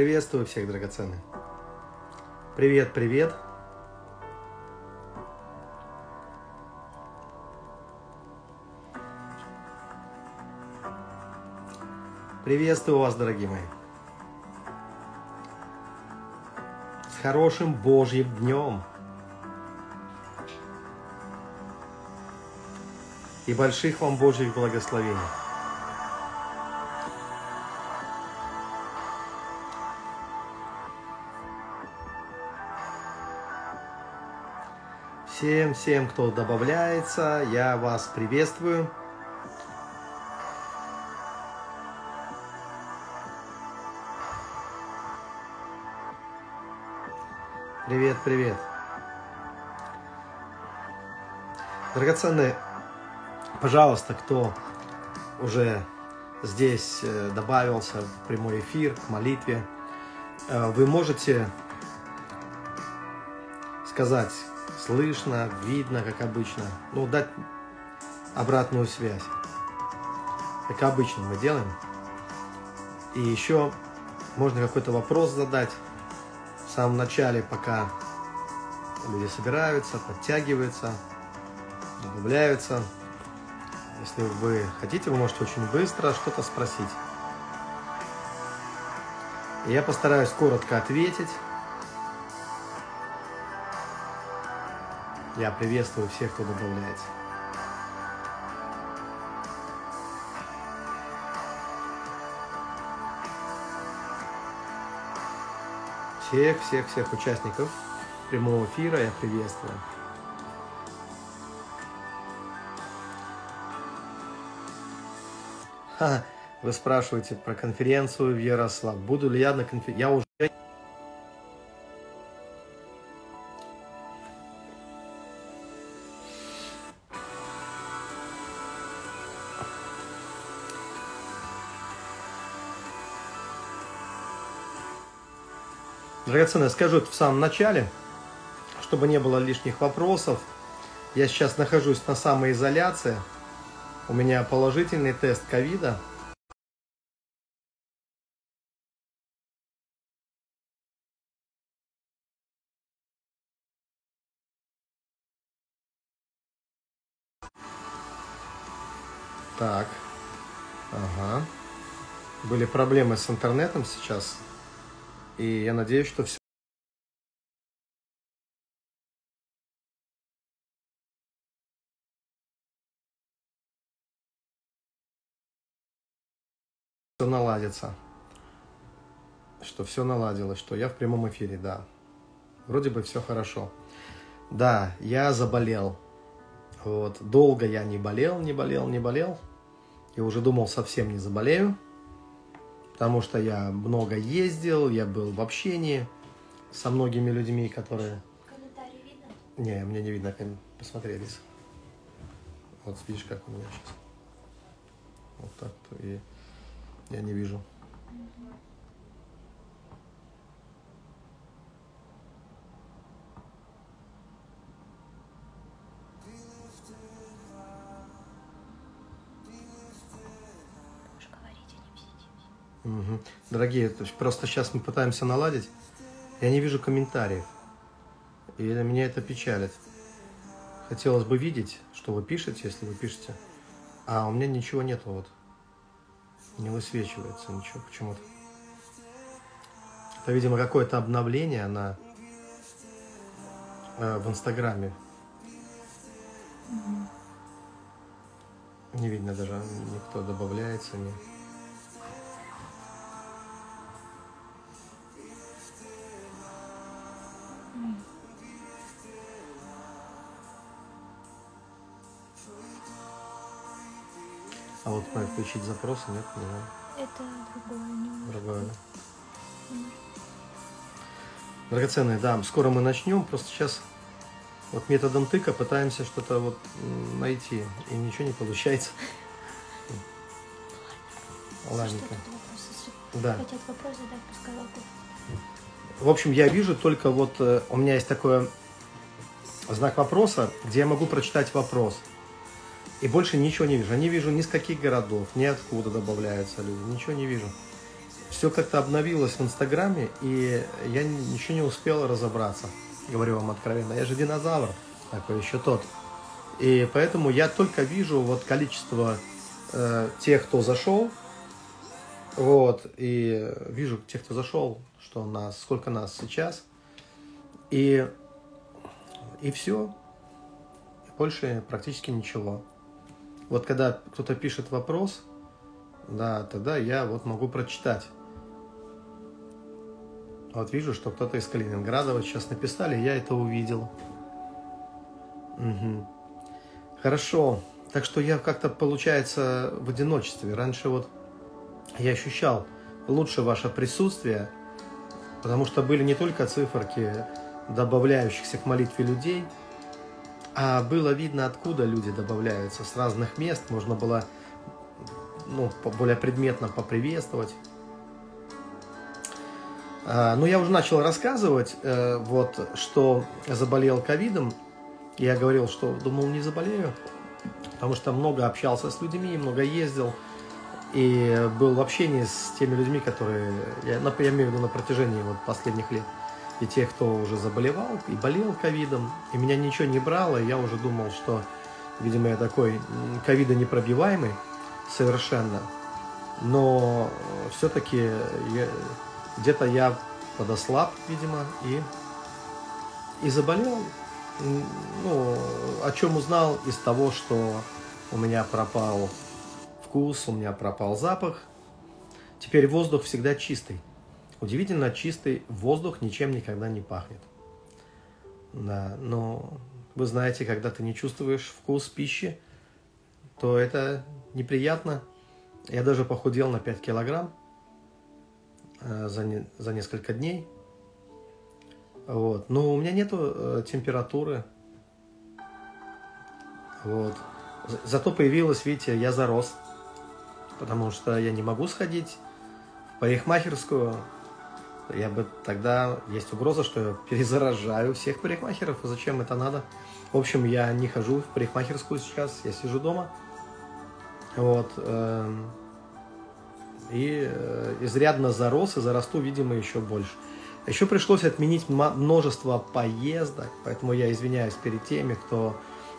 Приветствую всех, драгоценные. Привет, привет. Приветствую вас, дорогие мои. С хорошим Божьим днем. И больших вам Божьих благословений. Всем, всем, кто добавляется, я вас приветствую. Привет, привет. Драгоценные, пожалуйста, кто уже здесь э, добавился в прямой эфир, к молитве, э, вы можете сказать, слышно, видно, как обычно, ну, дать обратную связь, как обычно мы делаем. И еще можно какой-то вопрос задать, в самом начале, пока люди собираются, подтягиваются, добавляются. Если вы хотите, вы можете очень быстро что-то спросить. И я постараюсь коротко ответить. Я приветствую всех, кто добавляется. Всех, всех, всех участников прямого эфира я приветствую. Вы спрашиваете про конференцию в Ярослав. Буду ли я на конференции? Я уже Драгоценное, скажу это в самом начале, чтобы не было лишних вопросов. Я сейчас нахожусь на самоизоляции. У меня положительный тест ковида. Так. Ага. Были проблемы с интернетом сейчас. И я надеюсь, что все наладится. Что все наладилось, что я в прямом эфире, да. Вроде бы все хорошо. Да, я заболел. Вот. Долго я не болел, не болел, не болел. И уже думал, совсем не заболею потому что я много ездил, я был в общении со многими людьми, которые... Комментарий видно? Не, мне не видно, посмотри, Алиса. Вот видишь, как у меня сейчас. Вот так, и я не вижу. Можешь Мгм. Дорогие, то есть просто сейчас мы пытаемся наладить. Я не вижу комментариев. И меня это печалит. Хотелось бы видеть, что вы пишете, если вы пишете. А у меня ничего нету вот. Не высвечивается ничего почему-то. Это, видимо, какое-то обновление на э, в Инстаграме. Не видно даже, никто добавляется, не. А вот надо включить запросы, нет, не знаю. Это другое, не Другое, да? быть. Драгоценные, да, скоро мы начнем, просто сейчас вот методом тыка пытаемся что-то вот найти, и ничего не получается. Ладненько. Да. хотят вопрос задать, пускай вопрос. В общем, я вижу только вот, э, у меня есть такой знак вопроса, где я могу прочитать вопрос. И больше ничего не вижу. Я не вижу ни с каких городов, ни откуда добавляются люди, ничего не вижу. все как-то обновилось в Инстаграме, и я ничего не успел разобраться. Говорю вам откровенно, я же динозавр, такой еще тот. И поэтому я только вижу вот количество э, тех, кто зашел, вот, и вижу тех, кто зашел, что нас, сколько нас сейчас, и, и все, больше практически ничего. Вот когда кто-то пишет вопрос, да, тогда я вот могу прочитать. Вот вижу, что кто-то из Калининграда вот сейчас написали, я это увидел. Угу. Хорошо. Так что я как-то, получается, в одиночестве. Раньше вот я ощущал лучше ваше присутствие, потому что были не только циферки добавляющихся к молитве людей, а было видно, откуда люди добавляются, с разных мест. Можно было ну, более предметно поприветствовать. А, но я уже начал рассказывать, э, вот, что заболел ковидом. Я говорил, что думал, не заболею, потому что много общался с людьми, много ездил и был в общении с теми людьми, которые, я, я имею в виду на протяжении вот последних лет, и тех, кто уже заболевал и болел ковидом, и меня ничего не брало, и я уже думал, что, видимо, я такой ковида непробиваемый совершенно, но все-таки где-то я подослаб, видимо, и, и заболел. Ну, о чем узнал из того, что у меня пропал вкус, у меня пропал запах. Теперь воздух всегда чистый. Удивительно чистый воздух ничем никогда не пахнет. Да, но вы знаете, когда ты не чувствуешь вкус пищи, то это неприятно. Я даже похудел на 5 килограмм э, за, не, за несколько дней. Вот. Но у меня нету э, температуры. Вот. Зато появилась, видите, я зарос потому что я не могу сходить в парикмахерскую. Я бы тогда есть угроза, что я перезаражаю всех парикмахеров, и зачем это надо? В общем, я не хожу в парикмахерскую сейчас, я сижу дома. Вот. Эм, и э, изрядно зарос и зарасту, видимо, еще больше. Еще пришлось отменить множество поездок, поэтому я извиняюсь перед теми, кто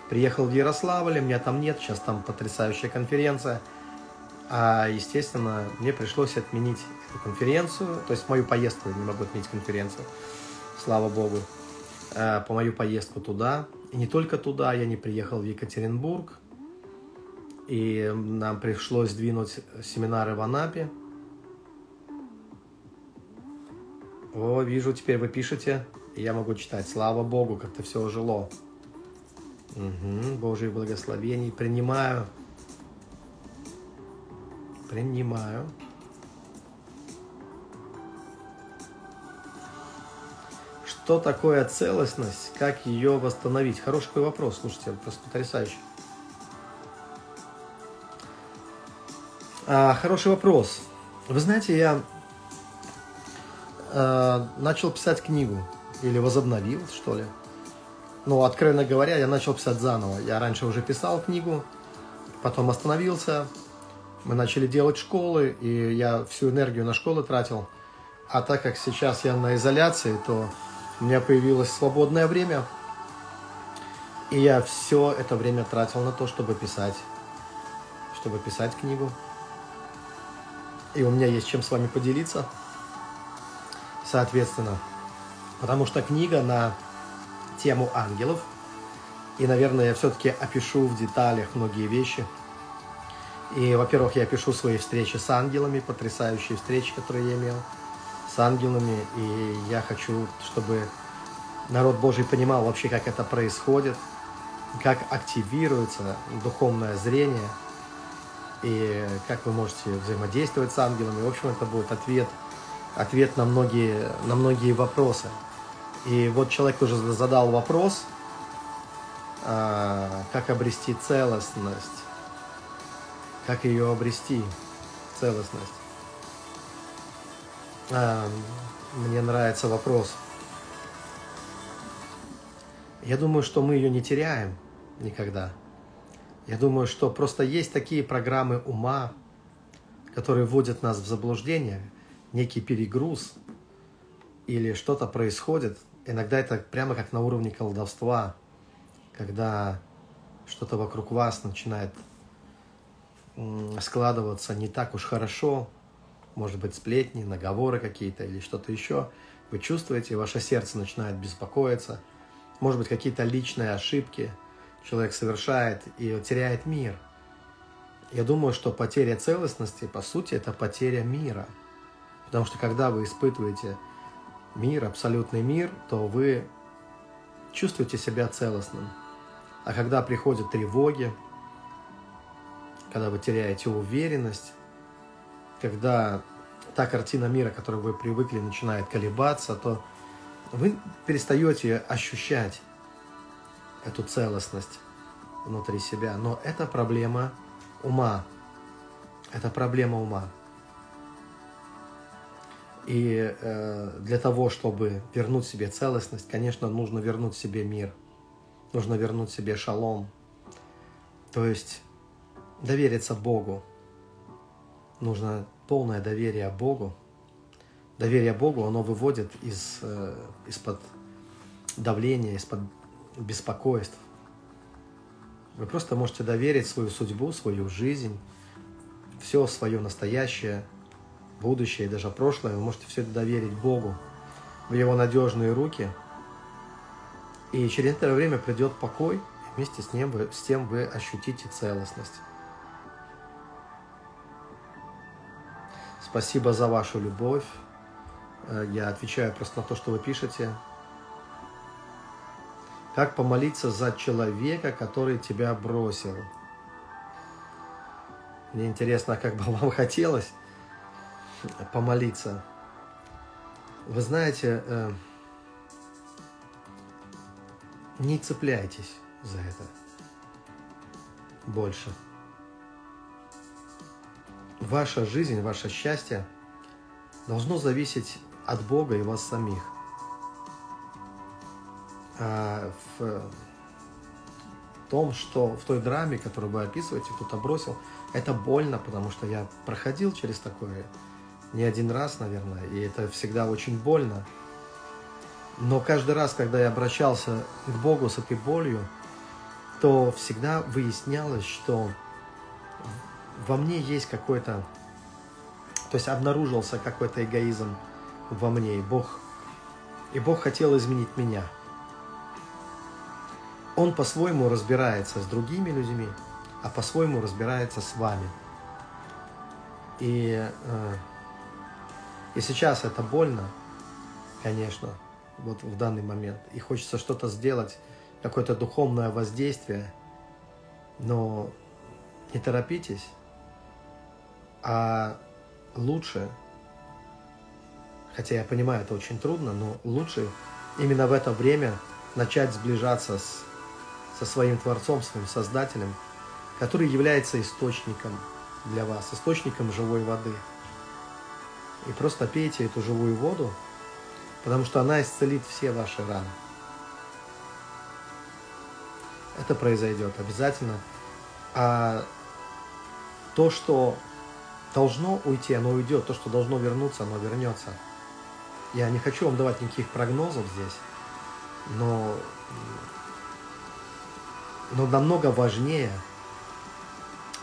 приехал в Ярославль, меня там нет, сейчас там потрясающая конференция – а, естественно, мне пришлось отменить конференцию, то есть мою поездку, я не могу отменить конференцию, слава богу, а, по мою поездку туда. И не только туда, я не приехал в Екатеринбург, и нам пришлось двинуть семинары в Анапе. О, вижу, теперь вы пишете, и я могу читать. Слава Богу, как-то все ожило. Угу, Божьих благословений принимаю. Принимаю. Что такое целостность? Как ее восстановить? Хороший такой вопрос, слушайте, просто потрясающий. А, хороший вопрос. Вы знаете, я э, начал писать книгу или возобновил, что ли. Ну, откровенно говоря, я начал писать заново. Я раньше уже писал книгу, потом остановился, мы начали делать школы, и я всю энергию на школы тратил. А так как сейчас я на изоляции, то у меня появилось свободное время, и я все это время тратил на то, чтобы писать, чтобы писать книгу. И у меня есть чем с вами поделиться, соответственно. Потому что книга на тему ангелов, и, наверное, я все-таки опишу в деталях многие вещи – и, во-первых, я пишу свои встречи с ангелами, потрясающие встречи, которые я имел с ангелами. И я хочу, чтобы народ Божий понимал вообще, как это происходит, как активируется духовное зрение, и как вы можете взаимодействовать с ангелами. В общем, это будет ответ, ответ на, многие, на многие вопросы. И вот человек уже задал вопрос, а, как обрести целостность как ее обрести, целостность. А, мне нравится вопрос. Я думаю, что мы ее не теряем никогда. Я думаю, что просто есть такие программы ума, которые вводят нас в заблуждение, некий перегруз или что-то происходит, иногда это прямо как на уровне колдовства, когда что-то вокруг вас начинает складываться не так уж хорошо, может быть, сплетни, наговоры какие-то или что-то еще. Вы чувствуете, ваше сердце начинает беспокоиться. Может быть, какие-то личные ошибки человек совершает и теряет мир. Я думаю, что потеря целостности, по сути, это потеря мира. Потому что когда вы испытываете мир, абсолютный мир, то вы чувствуете себя целостным. А когда приходят тревоги, когда вы теряете уверенность, когда та картина мира, к которой вы привыкли, начинает колебаться, то вы перестаете ощущать эту целостность внутри себя. Но это проблема ума. Это проблема ума. И э, для того, чтобы вернуть себе целостность, конечно, нужно вернуть себе мир. Нужно вернуть себе шалом. То есть довериться Богу. Нужно полное доверие Богу. Доверие Богу, оно выводит из, э, из-под давления, из-под беспокойств. Вы просто можете доверить свою судьбу, свою жизнь, все свое настоящее, будущее и даже прошлое. Вы можете все это доверить Богу в Его надежные руки. И через некоторое время придет покой, вместе с, ним вы, с тем вы ощутите целостность. Спасибо за вашу любовь. Э, я отвечаю просто на то, что вы пишете. Как помолиться за человека, который тебя бросил? Мне интересно, как бы вам хотелось помолиться. Вы знаете, э, не цепляйтесь за это больше ваша жизнь, ваше счастье должно зависеть от Бога и вас самих. А в том, что в той драме, которую вы описываете, кто-то бросил, это больно, потому что я проходил через такое не один раз, наверное, и это всегда очень больно. Но каждый раз, когда я обращался к Богу с этой болью, то всегда выяснялось, что во мне есть какой-то, то есть обнаружился какой-то эгоизм во мне, и Бог, и Бог хотел изменить меня. Он по-своему разбирается с другими людьми, а по-своему разбирается с вами. И, э, и сейчас это больно, конечно, вот в данный момент. И хочется что-то сделать, какое-то духовное воздействие, но не торопитесь, а лучше, хотя я понимаю, это очень трудно, но лучше именно в это время начать сближаться с, со своим Творцом, своим Создателем, который является источником для вас, источником живой воды. И просто пейте эту живую воду, потому что она исцелит все ваши раны. Это произойдет обязательно. А то, что должно уйти, оно уйдет. То, что должно вернуться, оно вернется. Я не хочу вам давать никаких прогнозов здесь, но, но намного важнее,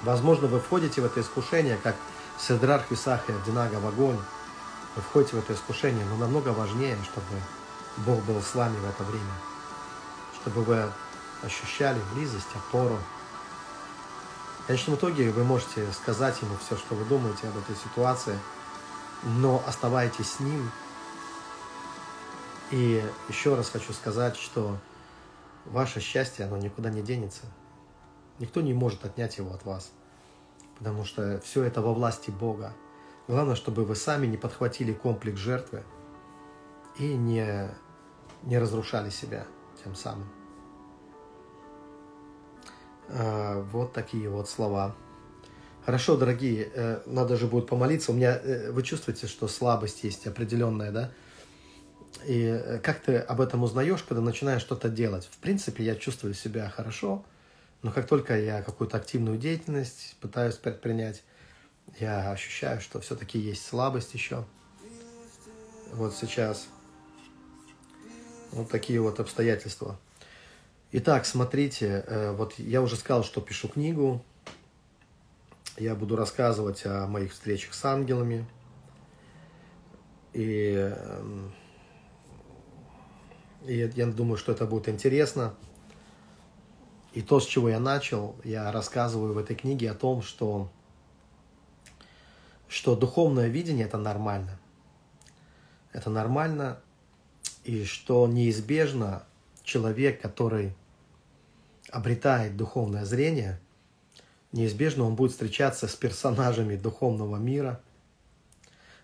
возможно, вы входите в это искушение, как Седрарх Исах и Авдинага в огонь, вы входите в это искушение, но намного важнее, чтобы Бог был с вами в это время, чтобы вы ощущали близость, опору, в конечном итоге вы можете сказать ему все, что вы думаете об этой ситуации, но оставайтесь с ним. И еще раз хочу сказать, что ваше счастье, оно никуда не денется. Никто не может отнять его от вас, потому что все это во власти Бога. Главное, чтобы вы сами не подхватили комплекс жертвы и не, не разрушали себя тем самым. А, вот такие вот слова. Хорошо, дорогие, э, надо же будет помолиться. У меня, э, вы чувствуете, что слабость есть определенная, да? И э, как ты об этом узнаешь, когда начинаешь что-то делать? В принципе, я чувствую себя хорошо, но как только я какую-то активную деятельность пытаюсь предпринять, я ощущаю, что все-таки есть слабость еще. вот сейчас. Вот такие вот обстоятельства. Итак, смотрите, э, вот я уже сказал, что пишу книгу. Я буду рассказывать о моих встречах с ангелами. И, эм, и я думаю, что это будет интересно. И то, с чего я начал, я рассказываю в этой книге о том, что, что духовное видение – это нормально. Это нормально, и что неизбежно человек, который обретает духовное зрение, неизбежно он будет встречаться с персонажами духовного мира.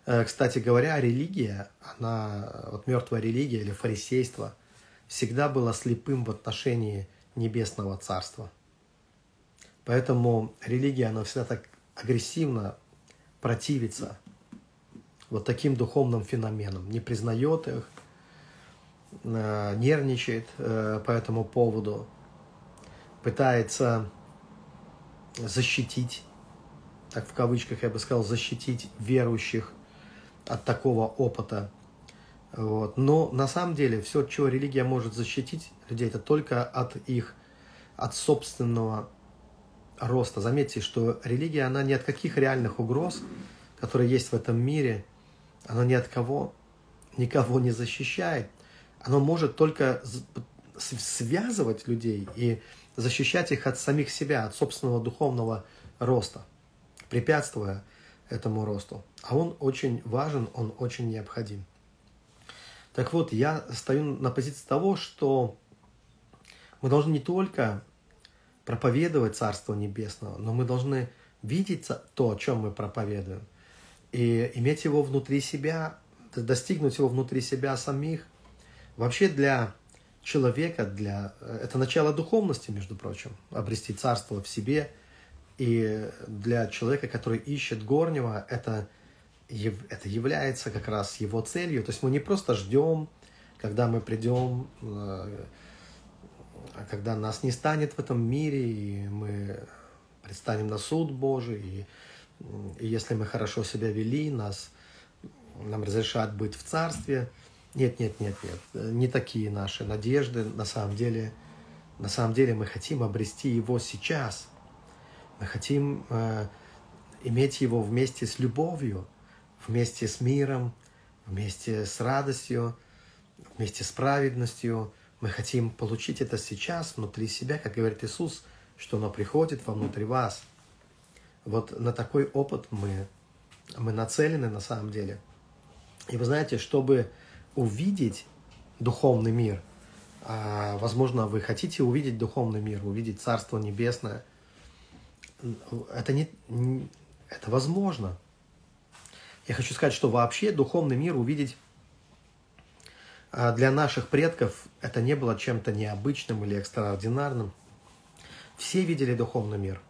Э, кстати говоря, религия, она, вот мертвая религия или фарисейство, всегда была слепым в отношении небесного царства. Поэтому религия, она всегда так агрессивно противится вот таким духовным феноменам, не признает их, нервничает э, по этому поводу, пытается защитить, так в кавычках я бы сказал, защитить верующих от такого опыта. Вот. Но на самом деле все, чего религия может защитить людей, это только от их, от собственного роста. Заметьте, что религия, она ни от каких реальных угроз, которые есть в этом мире, она ни от кого, никого не защищает – оно может только связывать людей и защищать их от самих себя, от собственного духовного роста, препятствуя этому росту. А он очень важен, он очень необходим. Так вот, я стою на позиции того, что мы должны не только проповедовать Царство Небесного, но мы должны видеть то, о чем мы проповедуем, и иметь его внутри себя, достигнуть его внутри себя самих, Вообще для человека, для... это начало духовности, между прочим, обрести царство в себе. И для человека, который ищет горнего, это, это является как раз его целью. То есть мы не просто ждем, когда мы придем, э, когда нас не станет в этом мире, и мы предстанем на суд Божий, и, и если мы хорошо себя вели, нас, нам разрешат быть в царстве – нет, нет, нет, нет. Не такие наши надежды. На самом деле, на самом деле мы хотим обрести его сейчас. Мы хотим э, иметь его вместе с любовью, вместе с миром, вместе с радостью, вместе с праведностью. Мы хотим получить это сейчас внутри себя, как говорит Иисус, что оно приходит вовнутрь вас. Вот на такой опыт мы, мы нацелены на самом деле. И вы знаете, чтобы увидеть духовный мир. А, возможно, вы хотите увидеть духовный мир, увидеть Царство Небесное. Это, не, это возможно. Я хочу сказать, что вообще духовный мир увидеть а, для наших предков это не было чем-то необычным или экстраординарным. Все видели духовный мир.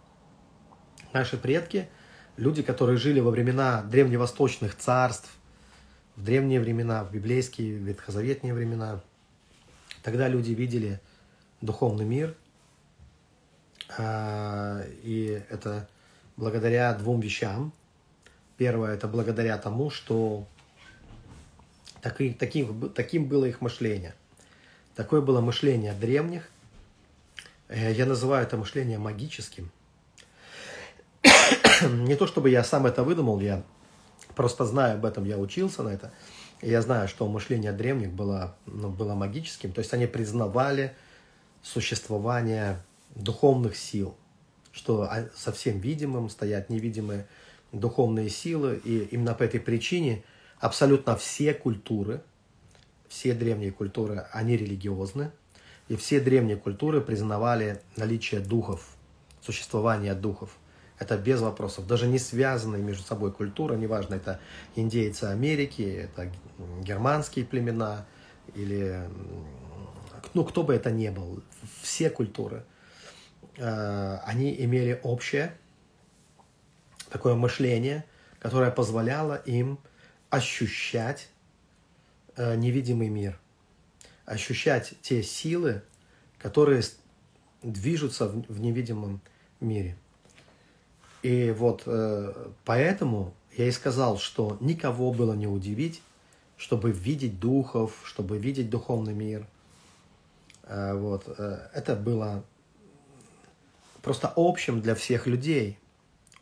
Наши предки, люди, которые жили во времена древневосточных царств – в древние времена, в библейские, ветхозаветные времена. Тогда люди видели духовный мир, а, и это благодаря двум вещам. Первое – это благодаря тому, что таким, таким, таким было их мышление. Такое было мышление древних. Э, я называю это мышление магическим. Не то чтобы я сам это выдумал, я Просто зная об этом, я учился на это. И я знаю, что мышление древних было, ну, было магическим. То есть они признавали существование духовных сил, что совсем видимым стоят невидимые духовные силы. И именно по этой причине абсолютно все культуры, все древние культуры, они религиозны. И все древние культуры признавали наличие духов, существование духов – это без вопросов. Даже не связанные между собой культуры, неважно, это индейцы Америки, это германские племена или ну, кто бы это ни был, все культуры, э, они имели общее такое мышление, которое позволяло им ощущать э, невидимый мир, ощущать те силы, которые движутся в невидимом мире. И вот э, поэтому я и сказал, что никого было не удивить, чтобы видеть духов, чтобы видеть духовный мир. Э, вот. Э, это было просто общим для всех людей,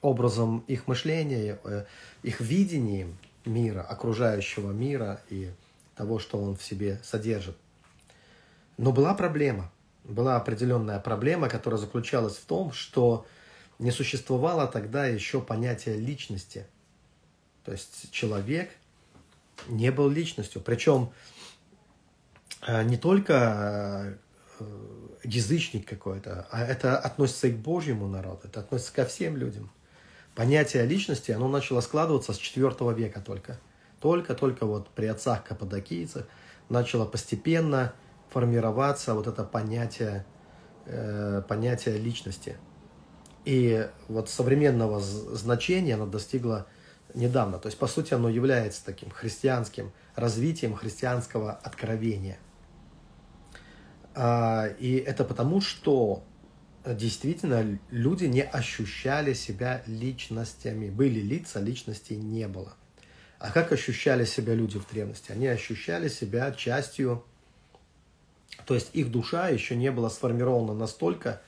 образом их мышления, э, их видением мира, окружающего мира и того, что он в себе содержит. Но была проблема. Была определенная проблема, которая заключалась в том, что не существовало тогда еще понятия личности. То есть человек не был личностью. Причем э, не только э, язычник какой-то, а это относится и к Божьему народу, это относится ко всем людям. Понятие личности, оно начало складываться с IV века только. Только-только вот при отцах каппадокийцах начало постепенно формироваться вот это понятие, э, понятие личности. И вот современного значения оно достигло недавно. То есть, по сути, оно является таким христианским развитием христианского откровения. А, и это потому, что действительно люди не ощущали себя личностями. Были лица, личностей не было. А как ощущали себя люди в древности? Они ощущали себя частью, то есть их душа еще не была сформирована настолько,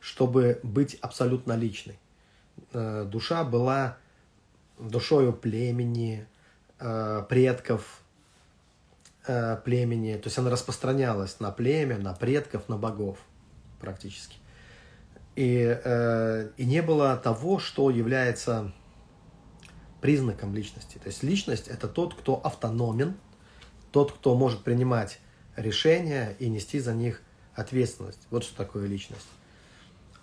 чтобы быть абсолютно личной. Э, душа была душою племени, э, предков э, племени, то есть она распространялась на племя, на предков, на богов практически. И, и не было того, что является признаком личности. То есть личность – это тот, кто автономен, тот, кто может принимать решения и нести за них ответственность. Вот что такое личность.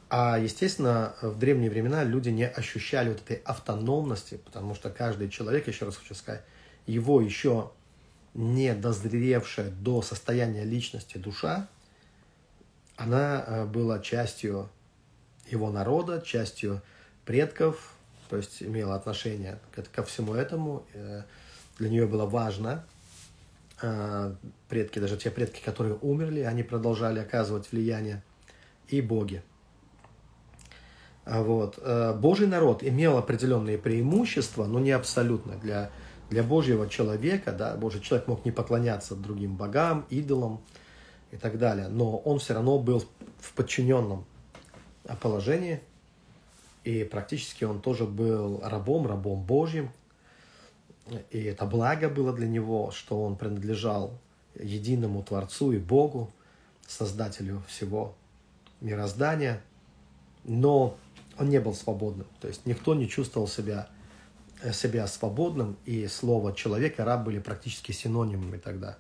А, естественно, в древние времена люди не ощущали вот этой автономности, потому что каждый человек, еще раз хочу сказать, его еще не дозревшая до состояния личности душа, она э, была частью его народа, частью предков, то есть имела отношение ко всему этому. Э, для нее было важно. Э, предки, даже те предки, которые умерли, они продолжали оказывать влияние. И боги – вот. Э, Божий народ имел определенные преимущества, но не абсолютно. Для, для Божьего человека, да, Божий человек мог не поклоняться другим богам, идолам и так далее, но он все равно был в подчиненном положении, и практически он тоже был рабом, рабом Божьим, и это благо было для него, что он принадлежал единому Творцу и Богу, Создателю всего мироздания, но он не был свободным. То есть никто не чувствовал себя, э, себя свободным, и слово человек и раб были практически синонимами тогда.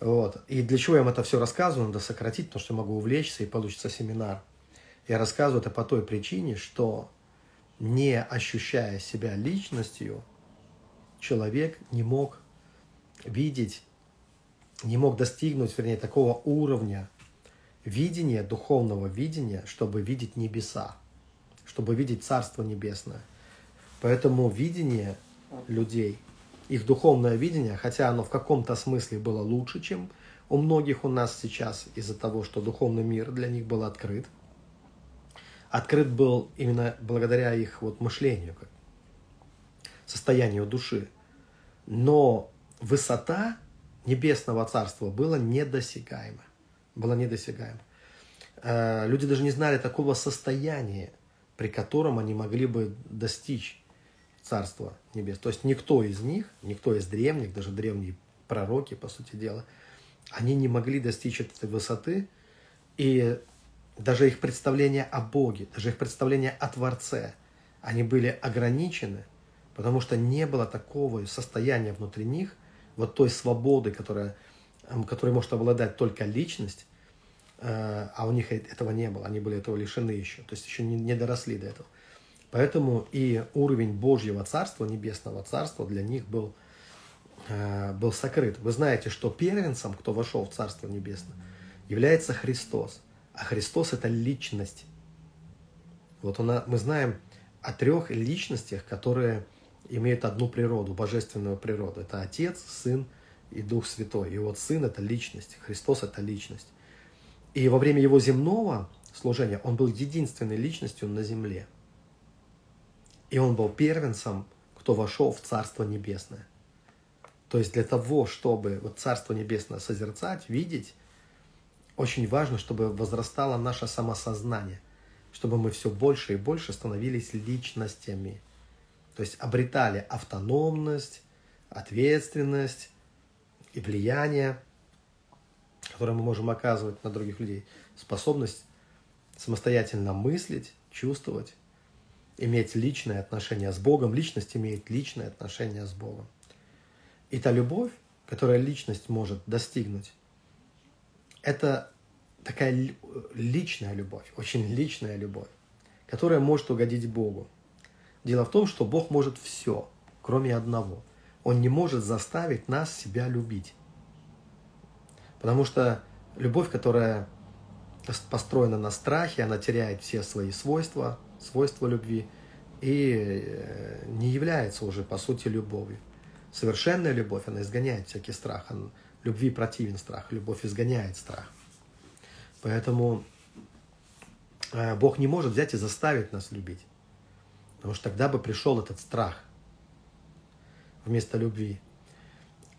Вот. И для чего я вам это все рассказываю, надо сократить, потому что я могу увлечься и получится семинар. Я рассказываю это по той причине, что не ощущая себя личностью, человек не мог видеть, не мог достигнуть, вернее, такого уровня видения, духовного видения, чтобы видеть небеса чтобы видеть Царство Небесное. Поэтому видение людей, их духовное видение, хотя оно в каком-то смысле было лучше, чем у многих у нас сейчас, из-за того, что духовный мир для них был открыт, открыт был именно благодаря их вот мышлению, состоянию души. Но высота небесного царства была недосягаема. Была недосягаема. Э, люди даже не знали такого состояния при котором они могли бы достичь Царства Небес. То есть никто из них, никто из древних, даже древние пророки, по сути дела, они не могли достичь этой высоты, и даже их представления о Боге, даже их представления о Творце, они были ограничены, потому что не было такого состояния внутри них, вот той свободы, которая, которой может обладать только личность, а у них этого не было, они были этого лишены еще, то есть еще не, не доросли до этого. Поэтому и уровень Божьего Царства, Небесного Царства для них был, э, был сокрыт. Вы знаете, что первенцем, кто вошел в Царство Небесное, является Христос. А Христос – это личность. Вот он, мы знаем о трех личностях, которые имеют одну природу, божественную природу. Это Отец, Сын и Дух Святой. И вот Сын – это личность, Христос – это личность. И во время его земного служения он был единственной личностью на земле. И он был первенцем, кто вошел в Царство Небесное. То есть для того, чтобы вот Царство Небесное созерцать, видеть, очень важно, чтобы возрастало наше самосознание, чтобы мы все больше и больше становились личностями. То есть обретали автономность, ответственность и влияние, которое мы можем оказывать на других людей, способность самостоятельно мыслить, чувствовать, иметь личное отношение с Богом. Личность имеет личное отношение с Богом. И та любовь, которая личность может достигнуть, это такая личная любовь, очень личная любовь, которая может угодить Богу. Дело в том, что Бог может все, кроме одного. Он не может заставить нас себя любить. Потому что любовь, которая построена на страхе, она теряет все свои свойства, свойства любви и э, не является уже по сути любовью. Совершенная любовь, она изгоняет всякий страх. Она, любви противен страх, любовь изгоняет страх. Поэтому э, Бог не может взять и заставить нас любить. Потому что тогда бы пришел этот страх вместо любви.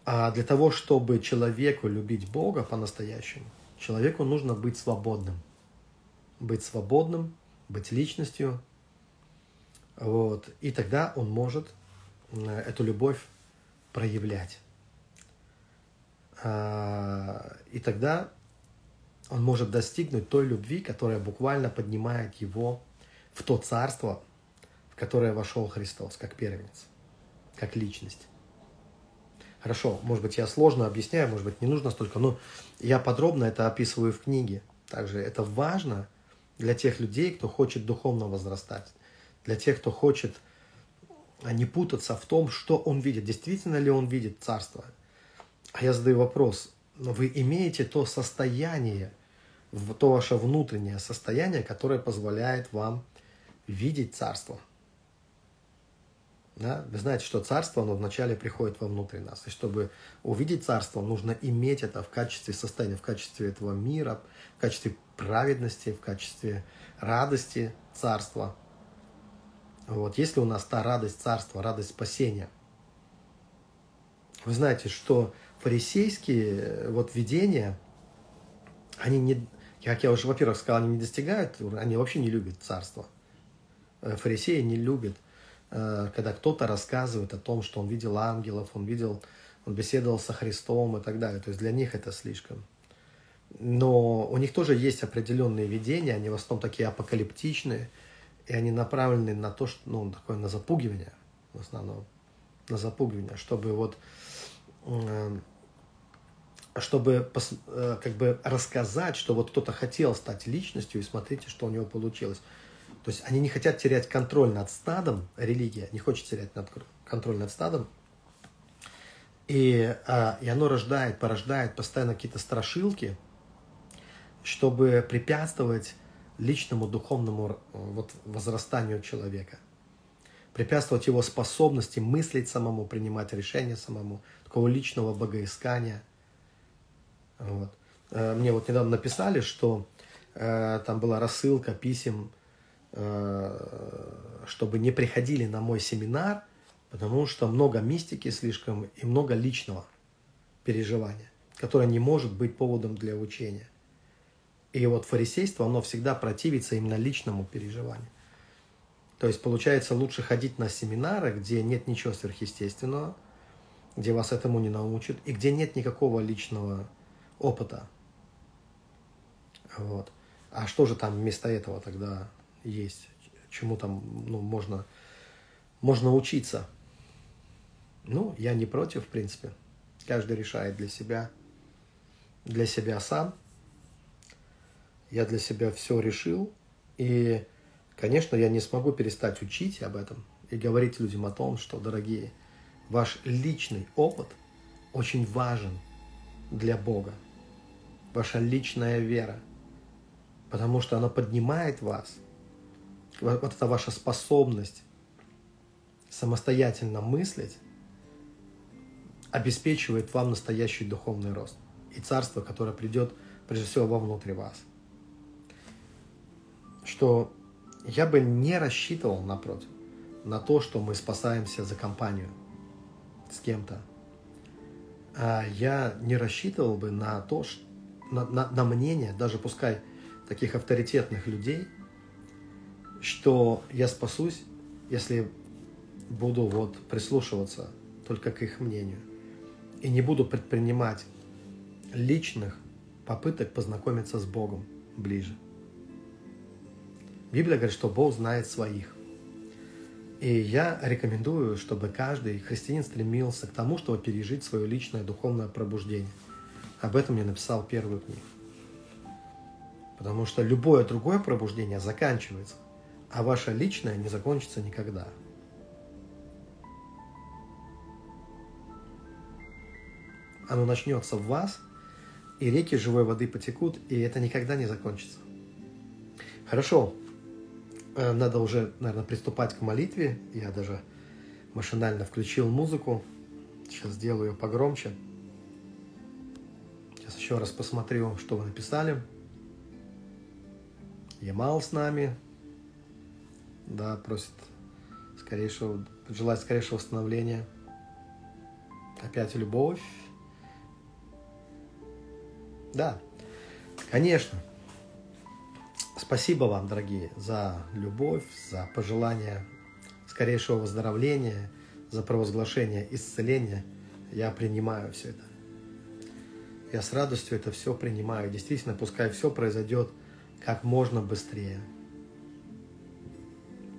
А для того, чтобы человеку любить Бога по-настоящему, человеку нужно быть свободным. Быть свободным, быть личностью. Вот. И тогда он может э, эту любовь проявлять. А, и тогда он может достигнуть той любви, которая буквально поднимает его в то царство, в которое вошел Христос, как первенец, как личность. Хорошо, может быть, я сложно объясняю, может быть, не нужно столько, но я подробно это описываю в книге. Также это важно для тех людей, кто хочет духовно возрастать, для тех, кто хочет а, не путаться в том, что он видит, действительно ли он видит царство. А я задаю вопрос, вы имеете то состояние, то ваше внутреннее состояние, которое позволяет вам видеть царство – да? Вы знаете, что царство, оно вначале приходит вовнутрь нас. И чтобы увидеть царство, нужно иметь это в качестве состояния, в качестве этого мира, в качестве праведности, в качестве радости царства. Вот. Если у нас та радость царства, радость спасения. Вы знаете, что фарисейские э, вот видения, они не, как я уже, во-первых, сказал, они не достигают, они вообще не любят царство. Э, фарисеи не любят когда кто-то рассказывает о том, что он видел ангелов, он видел, он беседовал со Христом и так далее. То есть для них это слишком. Но у них тоже есть определенные видения, они в основном такие апокалиптичные, и они направлены на то, что, ну, такое на запугивание, в основном, на запугивание, чтобы вот, э, чтобы э, как бы рассказать, что вот кто-то хотел стать личностью, и смотрите, что у него получилось. То есть они не хотят терять контроль над стадом, религия не хочет терять над, контроль над стадом. И, а, и оно рождает, порождает постоянно какие-то страшилки, чтобы препятствовать личному духовному вот, возрастанию человека. Препятствовать его способности мыслить самому, принимать решения самому, такого личного богоискания. Вот. Э, мне вот недавно написали, что э, там была рассылка писем Э, чтобы не приходили на мой семинар, потому что много мистики слишком и много личного переживания, которое не может быть поводом для учения. И вот фарисейство, оно всегда противится именно личному переживанию. То есть, получается, лучше ходить на семинары, где нет ничего сверхъестественного, где вас этому не научат, и где нет никакого личного опыта. Вот. А что же там вместо этого тогда есть, чему там ну, можно, можно учиться. Ну, я не против, в принципе. Каждый решает для себя, для себя сам. Я для себя все решил. И, конечно, я не смогу перестать учить об этом и говорить людям о том, что, дорогие, ваш личный опыт очень важен для Бога. Ваша личная вера. Потому что она поднимает вас – вот эта ваша способность самостоятельно мыслить обеспечивает вам настоящий духовный рост и царство, которое придет прежде всего вовнутрь вас. Что я бы не рассчитывал, напротив, на то, что мы спасаемся за компанию с кем-то. а, я не рассчитывал бы на то, ш- на, на- на мнение, даже пускай таких авторитетных людей, что я спасусь, если буду вот прислушиваться только к их мнению и не буду предпринимать личных попыток познакомиться с Богом ближе. Библия говорит, что Бог знает своих. И я рекомендую, чтобы каждый христианин стремился к тому, чтобы пережить свое личное духовное пробуждение. Об этом я написал первую книгу. Потому что любое другое пробуждение заканчивается, а ваше личное не закончится никогда. Оно начнется в вас, и реки живой воды потекут, и это никогда не закончится. Хорошо, Э, надо уже, наверное, приступать к молитве. Я даже машинально включил музыку. Сейчас сделаю ее погромче. Сейчас еще раз посмотрю, что вы написали. Ямал с нами. Да, просит скорейшего, желает скорейшего восстановления. Опять любовь. Да, конечно. Спасибо вам, дорогие, за любовь, за пожелание скорейшего выздоровления, за провозглашение исцеления. Я принимаю все это. Я с радостью это все принимаю. Действительно, пускай все произойдет как можно быстрее.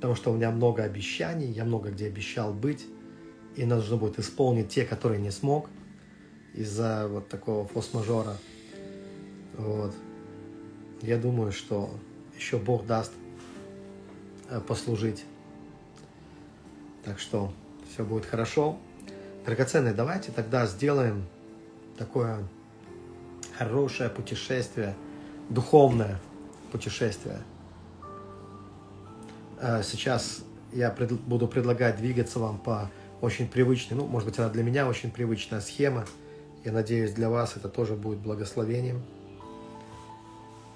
Потому что у меня много обещаний, я много где обещал быть, и нужно будет исполнить те, которые не смог из-за вот такого форс-мажора. Вот. Я думаю, что еще Бог даст э, послужить. Так что все будет хорошо. Драгоценные, давайте тогда сделаем такое хорошее путешествие, духовное путешествие. Э, Сейчас я пред- буду предлагать двигаться вам по очень привычной, ну, может быть, она для меня очень привычная схема. Я надеюсь, для вас это тоже будет благословением.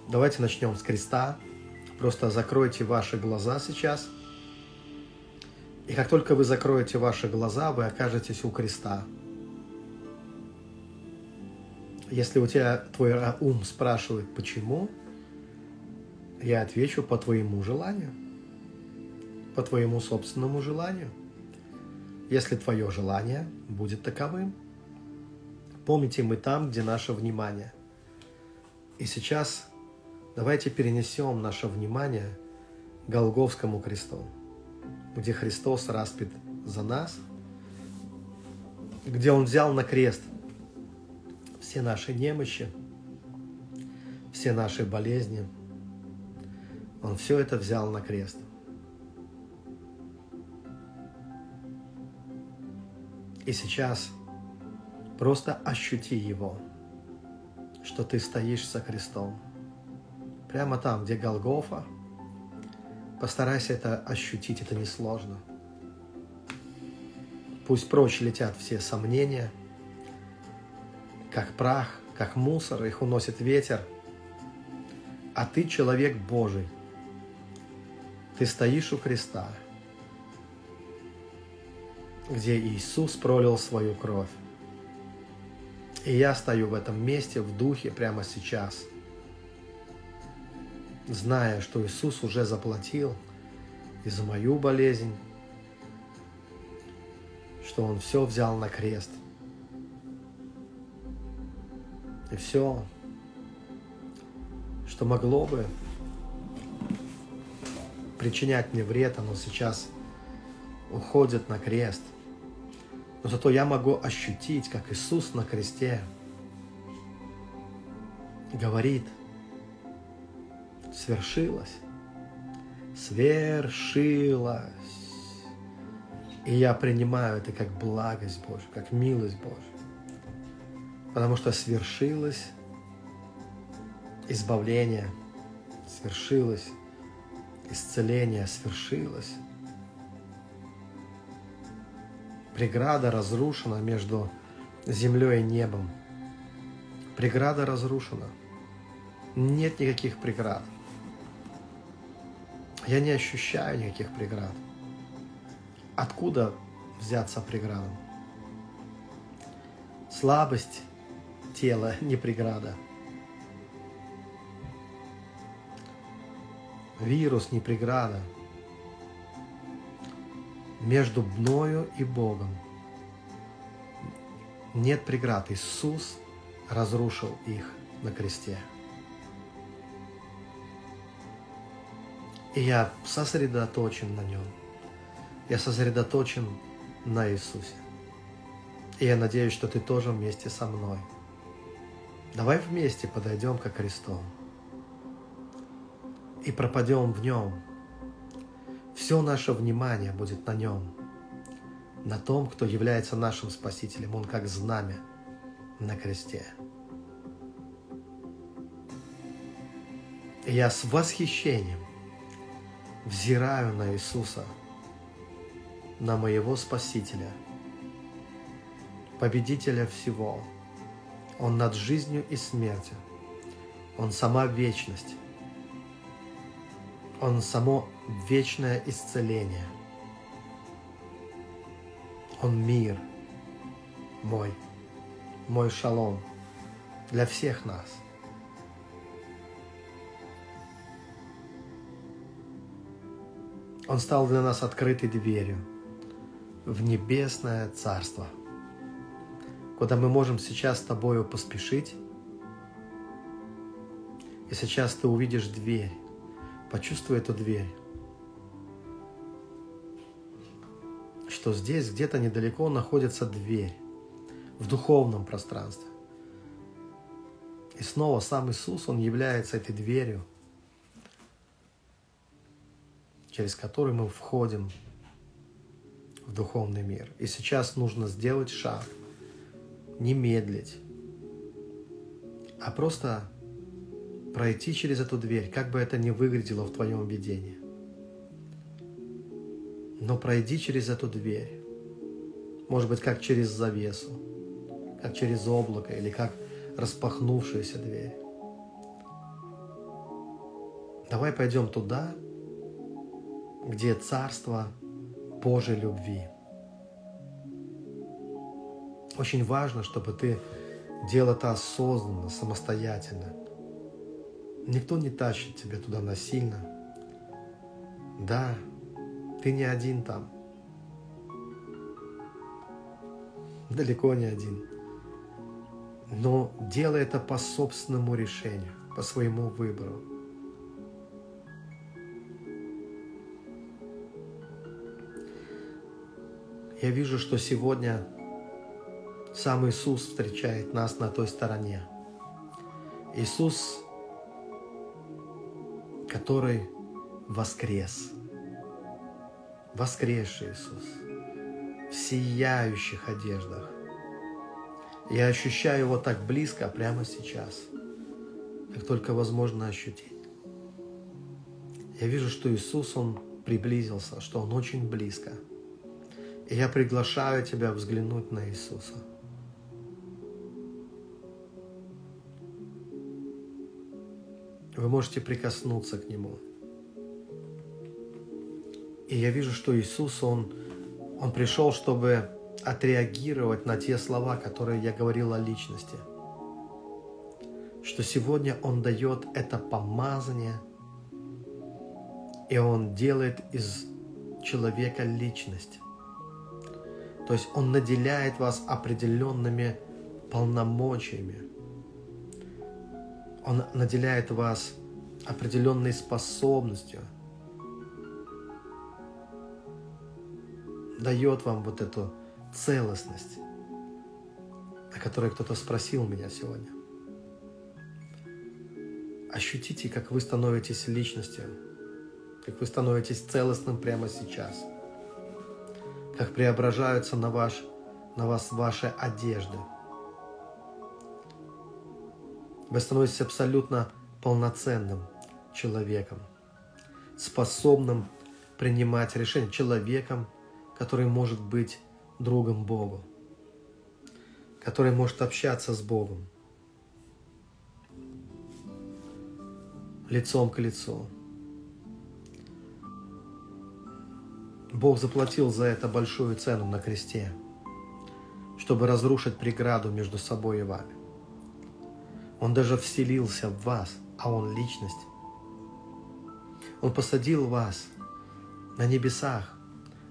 Давайте начнем с креста. Просто закройте ваши глаза сейчас. И как только вы закроете ваши глаза, вы окажетесь у креста. Если у тебя твой ум спрашивает, почему, я отвечу по твоему желанию, по твоему собственному желанию. Если твое желание будет таковым. Помните, мы там, где наше внимание. И сейчас давайте перенесем наше внимание к Голговскому кресту, где Христос распят за нас, где Он взял на крест все наши немощи, все наши болезни. Он все это взял на крест. И сейчас просто ощути его, что ты стоишь со крестом. Прямо там, где Голгофа. Постарайся это ощутить, это несложно. Пусть прочь летят все сомнения, как прах, как мусор, их уносит ветер. А ты человек Божий. Ты стоишь у креста, где Иисус пролил свою кровь. И я стою в этом месте, в духе, прямо сейчас, зная, что Иисус уже заплатил и за мою болезнь, что Он все взял на крест. И все, что могло бы причинять мне вред, оно сейчас уходит на крест. Но зато я могу ощутить, как Иисус на кресте говорит, свершилось, свершилось. И я принимаю это как благость Божью, как милость Божью. Потому что свершилось избавление, свершилось исцеление, свершилось. Преграда разрушена между землей и небом. Преграда разрушена. Нет никаких преград. Я не ощущаю никаких преград. Откуда взяться преградам? Слабость тела не преграда. Вирус не преграда. Между мною и Богом нет преград. Иисус разрушил их на кресте. И я сосредоточен на нем. Я сосредоточен на Иисусе. И я надеюсь, что ты тоже вместе со мной. Давай вместе подойдем ко кресту и пропадем в нем. Все наше внимание будет на нем, на том, кто является нашим Спасителем. Он как знамя на кресте. И я с восхищением взираю на Иисуса, на моего Спасителя, победителя всего. Он над жизнью и смертью. Он сама вечность. Он само вечное исцеление. Он мир мой, мой шалом для всех нас. Он стал для нас открытой дверью в небесное царство, куда мы можем сейчас с тобою поспешить. И сейчас ты увидишь дверь, почувствуй эту дверь, что здесь где-то недалеко находится дверь в духовном пространстве. И снова сам Иисус, Он является этой дверью, через который мы входим в духовный мир. И сейчас нужно сделать шаг, не медлить, а просто пройти через эту дверь, как бы это ни выглядело в твоем видении. Но пройди через эту дверь. Может быть, как через завесу, как через облако или как распахнувшуюся дверь. Давай пойдем туда, где царство Божьей любви. Очень важно, чтобы ты делал это осознанно, самостоятельно. Никто не тащит тебя туда насильно. Да, ты не один там. Далеко не один. Но делай это по собственному решению, по своему выбору. Я вижу, что сегодня сам Иисус встречает нас на той стороне. Иисус, который воскрес. Воскресший Иисус. В сияющих одеждах. Я ощущаю его так близко прямо сейчас, как только возможно ощутить. Я вижу, что Иисус, Он приблизился, что Он очень близко – и я приглашаю тебя взглянуть на Иисуса. Вы можете прикоснуться к Нему. И я вижу, что Иисус, Он, Он пришел, чтобы отреагировать на те слова, которые я говорил о личности. Что сегодня Он дает это помазание, и Он делает из человека личность. То есть Он наделяет вас определенными полномочиями. Он наделяет вас определенной способностью. Дает вам вот эту целостность, о которой кто-то спросил меня сегодня. Ощутите, как вы становитесь личностью, как вы становитесь целостным прямо сейчас – как преображаются на, ваш, на вас ваши одежды. Вы становитесь абсолютно полноценным человеком, способным принимать решения, человеком, который может быть другом Богу, который может общаться с Богом лицом к лицу. Бог заплатил за это большую цену на кресте, чтобы разрушить преграду между собой и вами. Он даже вселился в вас, а Он личность. Он посадил вас на небесах,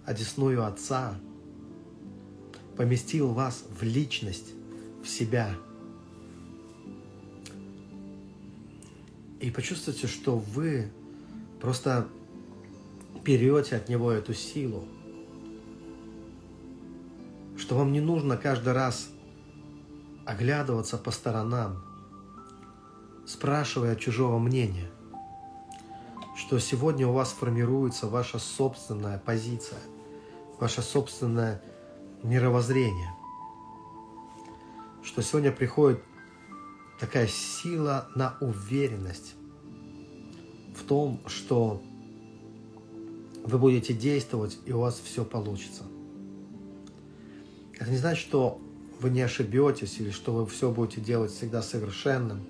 одесную Отца, поместил вас в личность, в себя. И почувствуйте, что вы просто берете от Него эту силу, что вам не нужно каждый раз оглядываться по сторонам, спрашивая чужого мнения, что сегодня у вас формируется ваша собственная позиция, ваше собственное мировоззрение, что сегодня приходит такая сила на уверенность в том, что вы будете действовать, и у вас все получится. Это не значит, что вы не ошибетесь или что вы все будете делать всегда совершенным,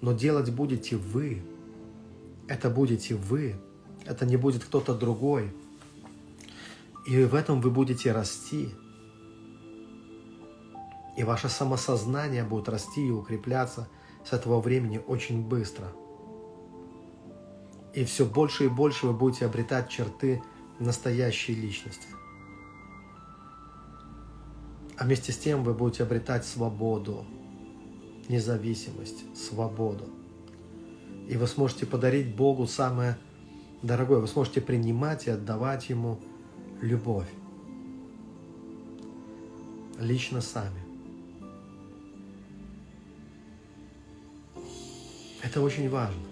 но делать будете вы. Это будете вы. Это не будет кто-то другой. И в этом вы будете расти. И ваше самосознание будет расти и укрепляться с этого времени очень быстро – и все больше и больше вы будете обретать черты настоящей личности. А вместе с тем вы будете обретать свободу, независимость, свободу. И вы сможете подарить Богу самое дорогое. Вы сможете принимать и отдавать Ему любовь. Лично сами. Это очень важно.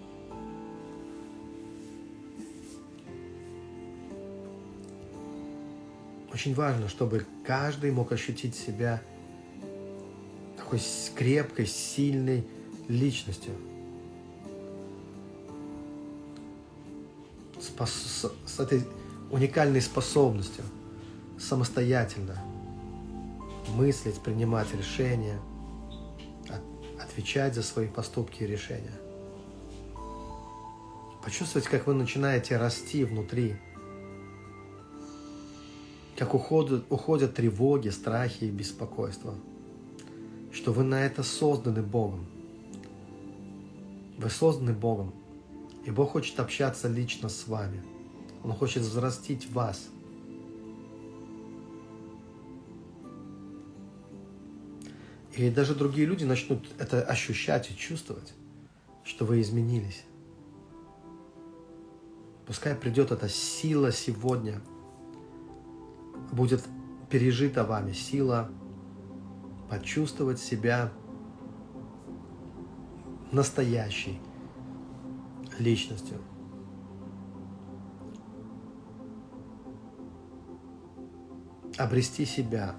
Очень важно, чтобы каждый мог ощутить себя такой крепкой, сильной личностью. С, с этой уникальной способностью самостоятельно мыслить, принимать решения, отвечать за свои поступки и решения. Почувствовать, как вы начинаете расти внутри – как уходят, уходят тревоги, страхи и беспокойства. Что вы на это созданы Богом. Вы созданы Богом. И Бог хочет общаться лично с вами. Он хочет взрастить вас. И даже другие люди начнут это ощущать и чувствовать, что вы изменились. Пускай придет эта сила сегодня – будет пережита вами сила почувствовать себя настоящей личностью. Обрести себя.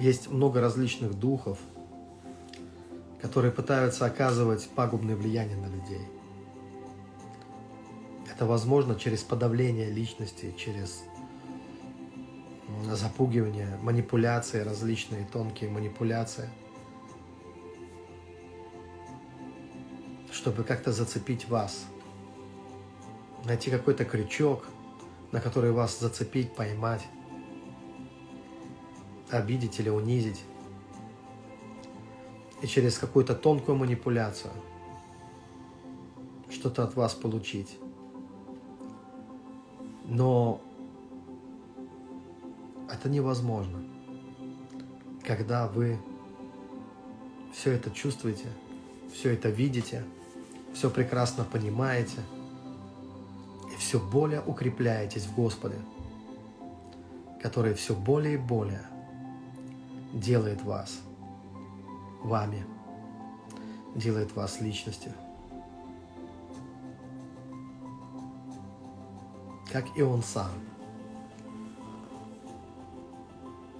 Есть много различных духов, которые пытаются оказывать пагубное влияние на людей. Это возможно через подавление личности, через запугивание, манипуляции, различные тонкие манипуляции, чтобы как-то зацепить вас, найти какой-то крючок, на который вас зацепить, поймать обидеть или унизить. И через какую-то тонкую манипуляцию что-то от вас получить. Но это невозможно, когда вы все это чувствуете, все это видите, все прекрасно понимаете и все более укрепляетесь в Господе, который все более и более делает вас вами, делает вас личностью. Как и он сам.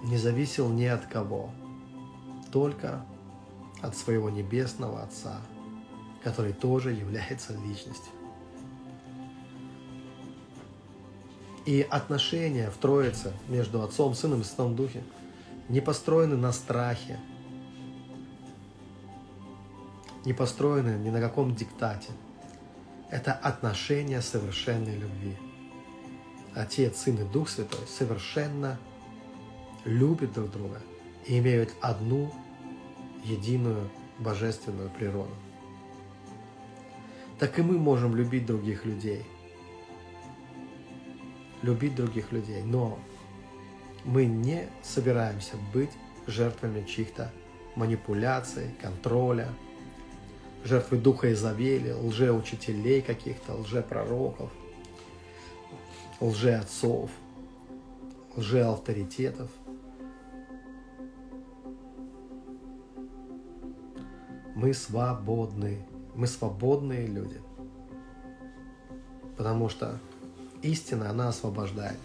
Не зависел ни от кого, только от своего небесного Отца, который тоже является личностью. И отношения в Троице между Отцом, Сыном и Святым Духом – не построены на страхе, не построены ни на каком диктате. Это отношения совершенной любви. Отец, Сын и Дух Святой совершенно любят друг друга и имеют одну единую божественную природу. Так и мы можем любить других людей. Любить других людей. Но мы не собираемся быть жертвами чьих-то манипуляций, контроля, жертвы духа Изавели, лжеучителей каких-то, лжепророков, лжеотцов, лжеавторитетов. Мы свободны. Мы свободные люди. Потому что истина, она освобождает.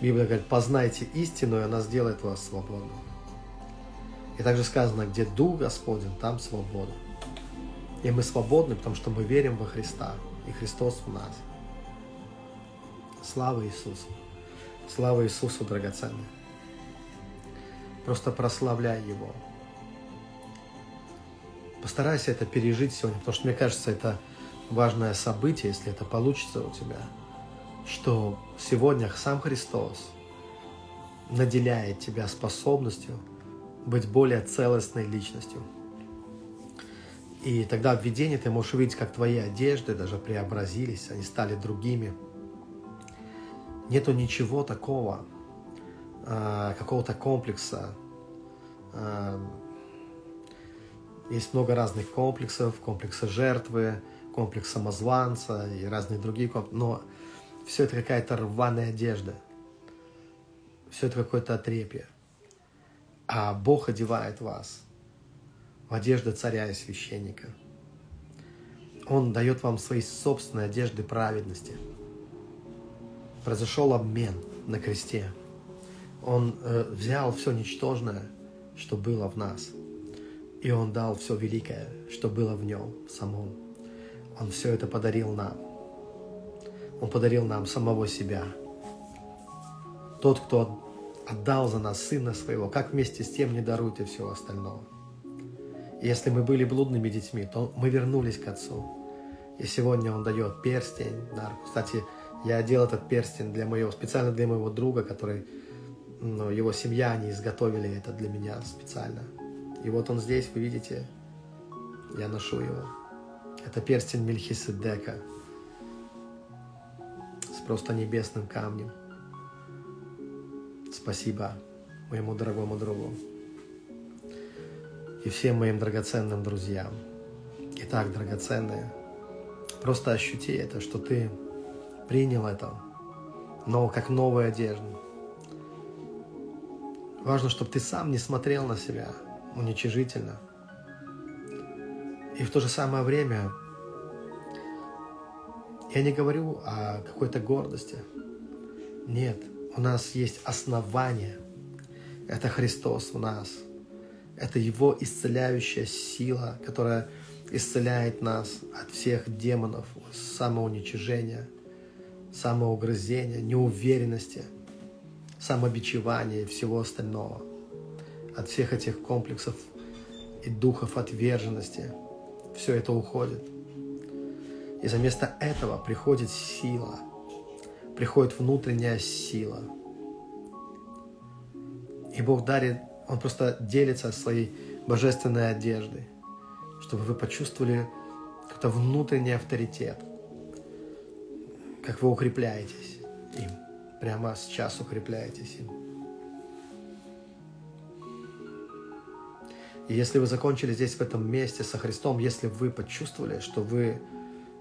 Библия говорит, познайте истину, и она сделает вас свободным. И также сказано, где Дух Господень, там свобода. И мы свободны, потому что мы верим во Христа, и Христос в нас. Слава Иисусу! Слава Иисусу, драгоценный! Просто прославляй Его. Постарайся это пережить сегодня, потому что мне кажется, это важное событие, если это получится у тебя, что сегодня сам Христос наделяет тебя способностью быть более целостной личностью. И тогда в видении ты можешь увидеть, как твои одежды даже преобразились, они стали другими. Нету ничего такого, а, какого-то комплекса, а, есть много разных комплексов, комплекса жертвы, комплекс самозванца и разные другие комплексы. Но все это какая-то рваная одежда. Все это какое-то отрепье. А Бог одевает вас в одежды царя и священника. Он дает вам свои собственные одежды праведности. Произошел обмен на кресте. Он э, взял все ничтожное, что было в нас – и Он дал все великое, что было в Нем самом. Он все это подарил нам. Он подарил нам самого себя. Тот, кто отдал за нас Сына Своего, как вместе с тем не даруйте все остальное. И если мы были блудными детьми, то мы вернулись к Отцу. И сегодня Он дает перстень. Да. Кстати, я одел этот перстень для моего, специально для моего друга, который, ну, его семья, они изготовили это для меня специально – и вот он здесь, вы видите, я ношу его. Это перстень Мельхиседека с просто небесным камнем. Спасибо моему дорогому другу и всем моим драгоценным друзьям. Итак, драгоценные, просто ощути это, что ты принял это, но как новую одежду. Важно, чтобы ты сам не смотрел на себя – уничижительно. И в то же самое время я не говорю о какой-то гордости. Нет, у нас есть основание. Это Христос в нас. Это Его исцеляющая сила, которая исцеляет нас от всех демонов, самоуничижения, самоугрызения, неуверенности, самобичевания и всего остального от всех этих комплексов и духов отверженности. Все это уходит. И за место этого приходит сила, приходит внутренняя сила. И Бог дарит, Он просто делится своей божественной одеждой, чтобы вы почувствовали какой-то внутренний авторитет, как вы укрепляетесь им, прямо сейчас укрепляетесь им. И если вы закончили здесь, в этом месте со Христом, если вы почувствовали, что вы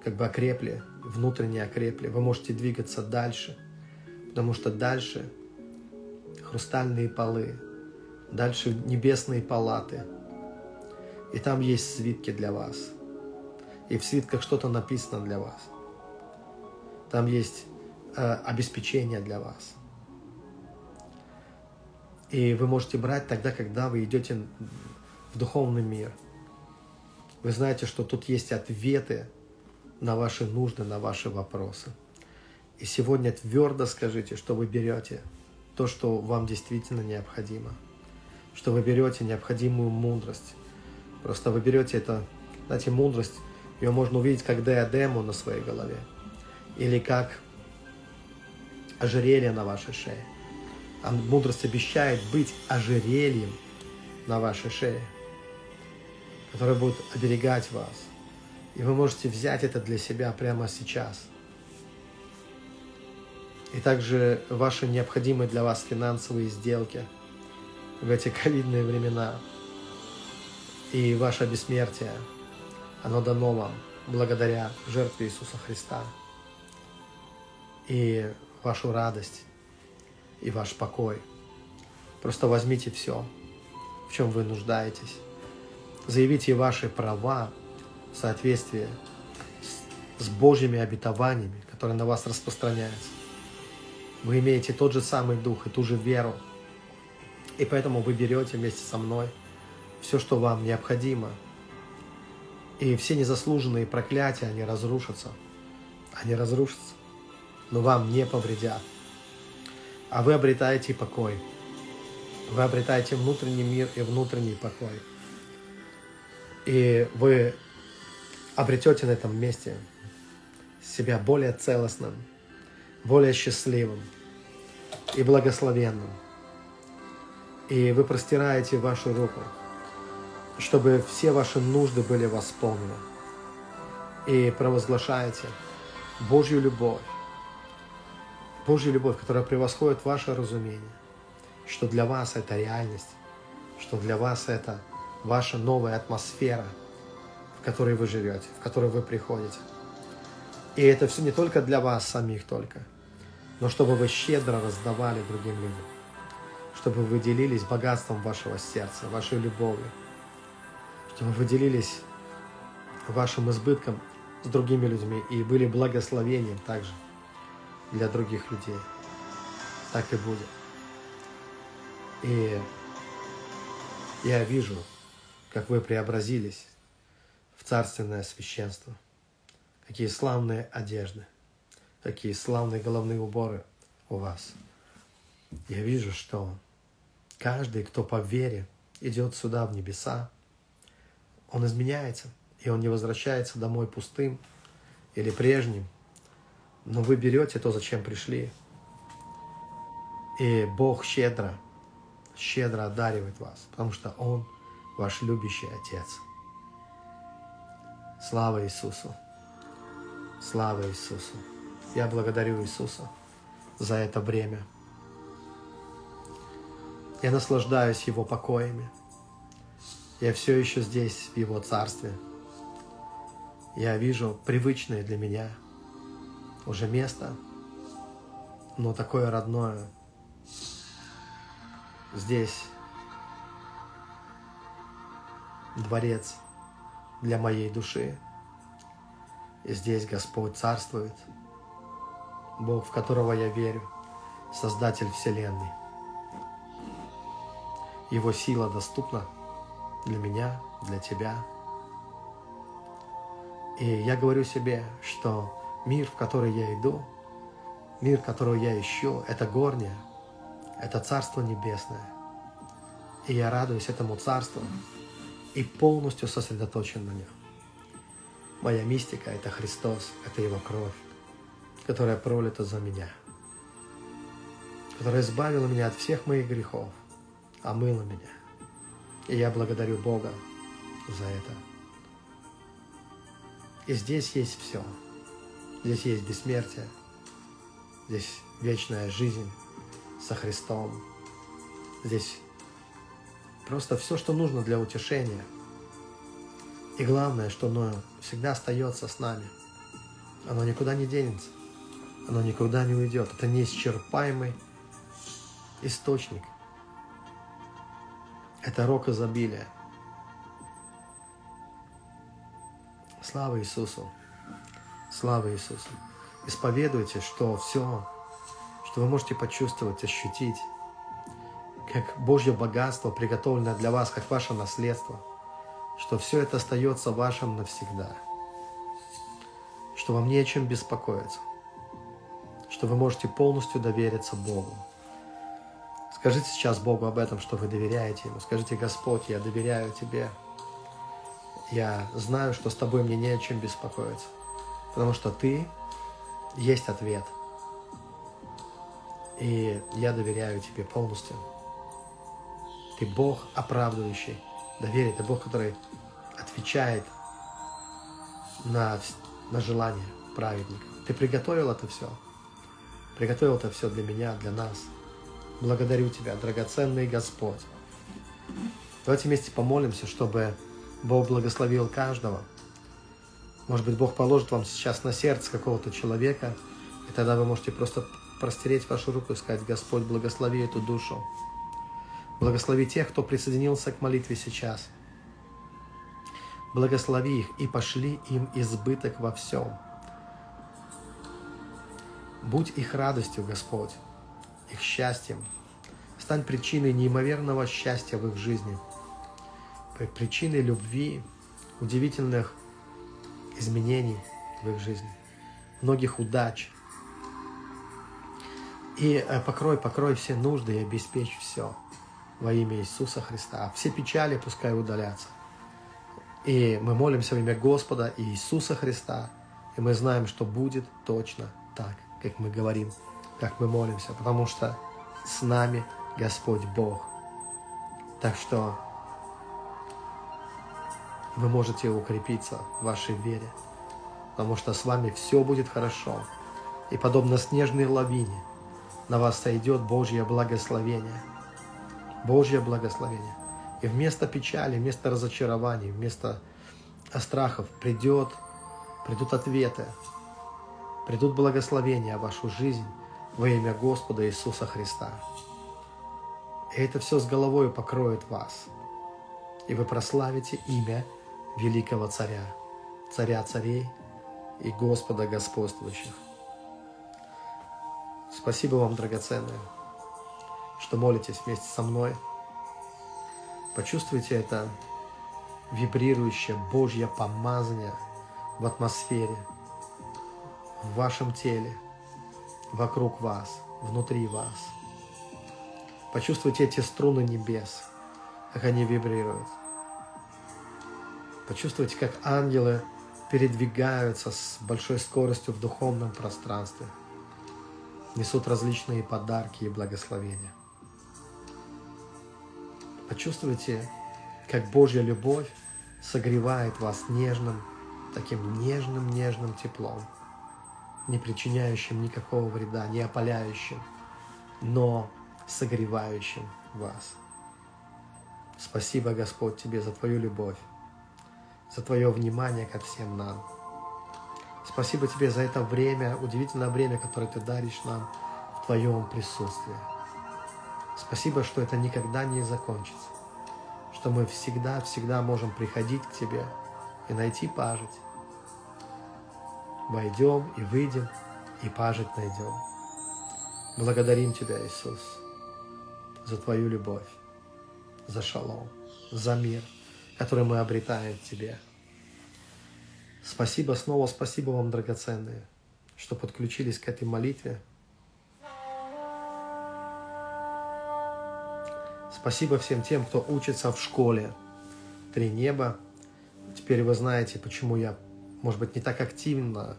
как бы окрепли, внутренне окрепли, вы можете двигаться дальше, потому что дальше хрустальные полы, дальше небесные палаты, и там есть свитки для вас. И в свитках что-то написано для вас. Там есть э, обеспечение для вас. И вы можете брать тогда, когда вы идете в духовный мир. Вы знаете, что тут есть ответы на ваши нужды, на ваши вопросы. И сегодня твердо скажите, что вы берете то, что вам действительно необходимо. Что вы берете необходимую мудрость. Просто вы берете это Знаете, мудрость, ее можно увидеть как диадему на своей голове. Или как ожерелье на вашей шее. А мудрость обещает быть ожерельем на вашей шее, которое будет оберегать вас. И вы можете взять это для себя прямо сейчас. И также ваши необходимые для вас финансовые сделки в эти ковидные времена и ваше бессмертие, оно дано вам благодаря жертве Иисуса Христа. И вашу радость и ваш покой. Просто возьмите все, в чем вы нуждаетесь. Заявите ваши права в соответствии с, Божьими обетованиями, которые на вас распространяются. Вы имеете тот же самый дух и ту же веру. И поэтому вы берете вместе со мной все, что вам необходимо. И все незаслуженные проклятия, они разрушатся. Они разрушатся, но вам не повредят. А вы обретаете покой. Вы обретаете внутренний мир и внутренний покой. И вы обретете на этом месте себя более целостным, более счастливым и благословенным. И вы простираете вашу руку, чтобы все ваши нужды были восполнены. И провозглашаете Божью любовь, Божью любовь, которая превосходит ваше разумение, что для вас это реальность, что для вас это ваша новая атмосфера, в которой вы живете, в которой вы приходите. И это все не только для вас самих только, но чтобы вы щедро раздавали другим людям, чтобы вы делились богатством вашего сердца, вашей любовью, чтобы вы делились вашим избытком с другими людьми и были благословением также – для других людей. Так и будет. И я вижу, как вы преобразились в царственное священство. Какие славные одежды, какие славные головные уборы у вас. Я вижу, что каждый, кто по вере идет сюда, в небеса, он изменяется, и он не возвращается домой пустым или прежним, но вы берете то, зачем пришли. И Бог щедро, щедро одаривает вас, потому что Он ваш любящий Отец. Слава Иисусу! Слава Иисусу! Я благодарю Иисуса за это время. Я наслаждаюсь Его покоями. Я все еще здесь, в Его Царстве. Я вижу привычные для меня – уже место, но такое родное. Здесь дворец для моей души. И здесь Господь царствует, Бог, в которого я верю, Создатель Вселенной. Его сила доступна для меня, для тебя. И я говорю себе, что Мир, в который я иду, мир, которого я ищу, это горнее, это Царство Небесное. И я радуюсь этому Царству и полностью сосредоточен на нем. Моя мистика – это Христос, это Его кровь, которая пролита за меня, которая избавила меня от всех моих грехов, омыла меня. И я благодарю Бога за это. И здесь есть все – Здесь есть бессмертие, здесь вечная жизнь со Христом. Здесь просто все, что нужно для утешения. И главное, что оно всегда остается с нами. Оно никуда не денется. Оно никуда не уйдет. Это неисчерпаемый источник. Это рок изобилия. Слава Иисусу! Слава Иисусу! Исповедуйте, что все, что вы можете почувствовать, ощутить, как Божье богатство, приготовленное для вас, как ваше наследство, что все это остается вашим навсегда, что вам не о чем беспокоиться, что вы можете полностью довериться Богу. Скажите сейчас Богу об этом, что вы доверяете Ему. Скажите, Господь, я доверяю Тебе. я знаю, что с тобой мне не о чем беспокоиться, потому что ты есть ответ. И я доверяю тебе полностью. Ты Бог оправдывающий доверие, ты Бог, который отвечает на, на желание праведников. Ты приготовил это все. Приготовил это все для меня, для нас. Благодарю Тебя, драгоценный Господь. Давайте вместе помолимся, чтобы Бог благословил каждого. Может быть, Бог положит вам сейчас на сердце какого-то человека, и тогда вы можете просто простереть вашу руку и сказать, Господь, благослови эту душу. Благослови тех, кто присоединился к молитве сейчас. Благослови их и пошли им избыток во всем. Будь их радостью, Господь, их счастьем. Стань причиной неимоверного счастья в их жизни, причиной любви, удивительных изменений в их жизни, многих удач. И э, покрой, покрой все нужды и обеспечь все – во имя Иисуса Христа. Все печали пускай удалятся. И мы молимся во имя Господа и Иисуса Христа. И мы знаем, что будет точно так, как мы говорим, как мы молимся, потому что с нами Господь Бог. Так что вы можете укрепиться в вашей вере, потому что с вами все будет хорошо. И подобно снежной лавине на вас сойдет Божье благословение – Божье благословение. И вместо печали, вместо разочарований, вместо страхов придет, придут ответы, придут благословения в вашу жизнь во имя Господа Иисуса Христа. И это все с головой покроет вас. И вы прославите имя великого царя, царя царей и Господа господствующих. Спасибо вам, драгоценные что молитесь вместе со мной. Почувствуйте это вибрирующее Божье помазание в атмосфере, в вашем теле, вокруг вас, внутри вас. Почувствуйте эти струны небес, как они вибрируют. Почувствуйте, как ангелы передвигаются с большой скоростью в духовном пространстве, несут различные подарки и благословения. Почувствуйте, как Божья любовь согревает вас нежным, таким нежным-нежным теплом, не причиняющим никакого вреда, не опаляющим, но согревающим вас. Спасибо, Господь, Тебе за Твою любовь, за Твое внимание ко всем нам. Спасибо Тебе за это время, удивительное время, которое Ты даришь нам в Твоем присутствии. Спасибо, что это никогда не закончится, что мы всегда-всегда можем приходить к Тебе и найти пажить. Войдем и выйдем, и пажить найдем. Благодарим Тебя, Иисус, за Твою любовь, за шалом, за мир, который мы обретаем в Тебе. Спасибо снова, спасибо вам, драгоценные, что подключились к этой молитве – Спасибо всем тем, кто учится в школе «Три неба». Теперь вы знаете, почему я, может быть, не так активно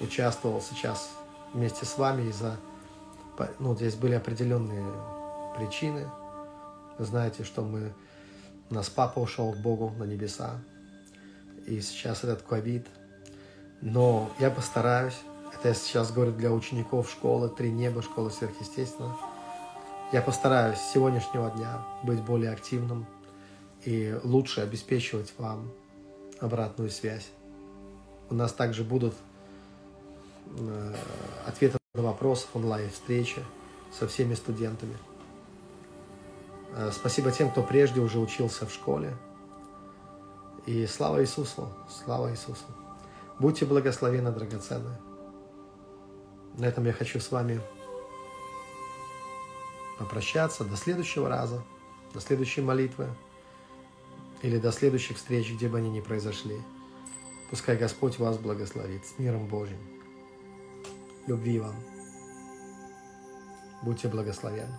участвовал сейчас вместе с вами из-за... Ну, здесь были определенные причины. Вы знаете, что мы... У нас папа ушел к Богу на небеса. И сейчас этот ковид. Но я постараюсь. Это я сейчас говорю для учеников школы «Три неба», школы сверхъестественного я постараюсь с сегодняшнего дня быть более активным и лучше обеспечивать вам обратную связь. У нас также будут э, ответы на вопросы, онлайн-встречи со всеми студентами. Э, спасибо тем, кто прежде уже учился в школе. И слава Иисусу, слава Иисусу. Будьте благословены, драгоценные. На этом я хочу с вами попрощаться до следующего раза, до следующей молитвы или до следующих встреч, где бы они ни произошли. Пускай Господь вас благословит с миром Божьим. Любви вам. Будьте благословенны.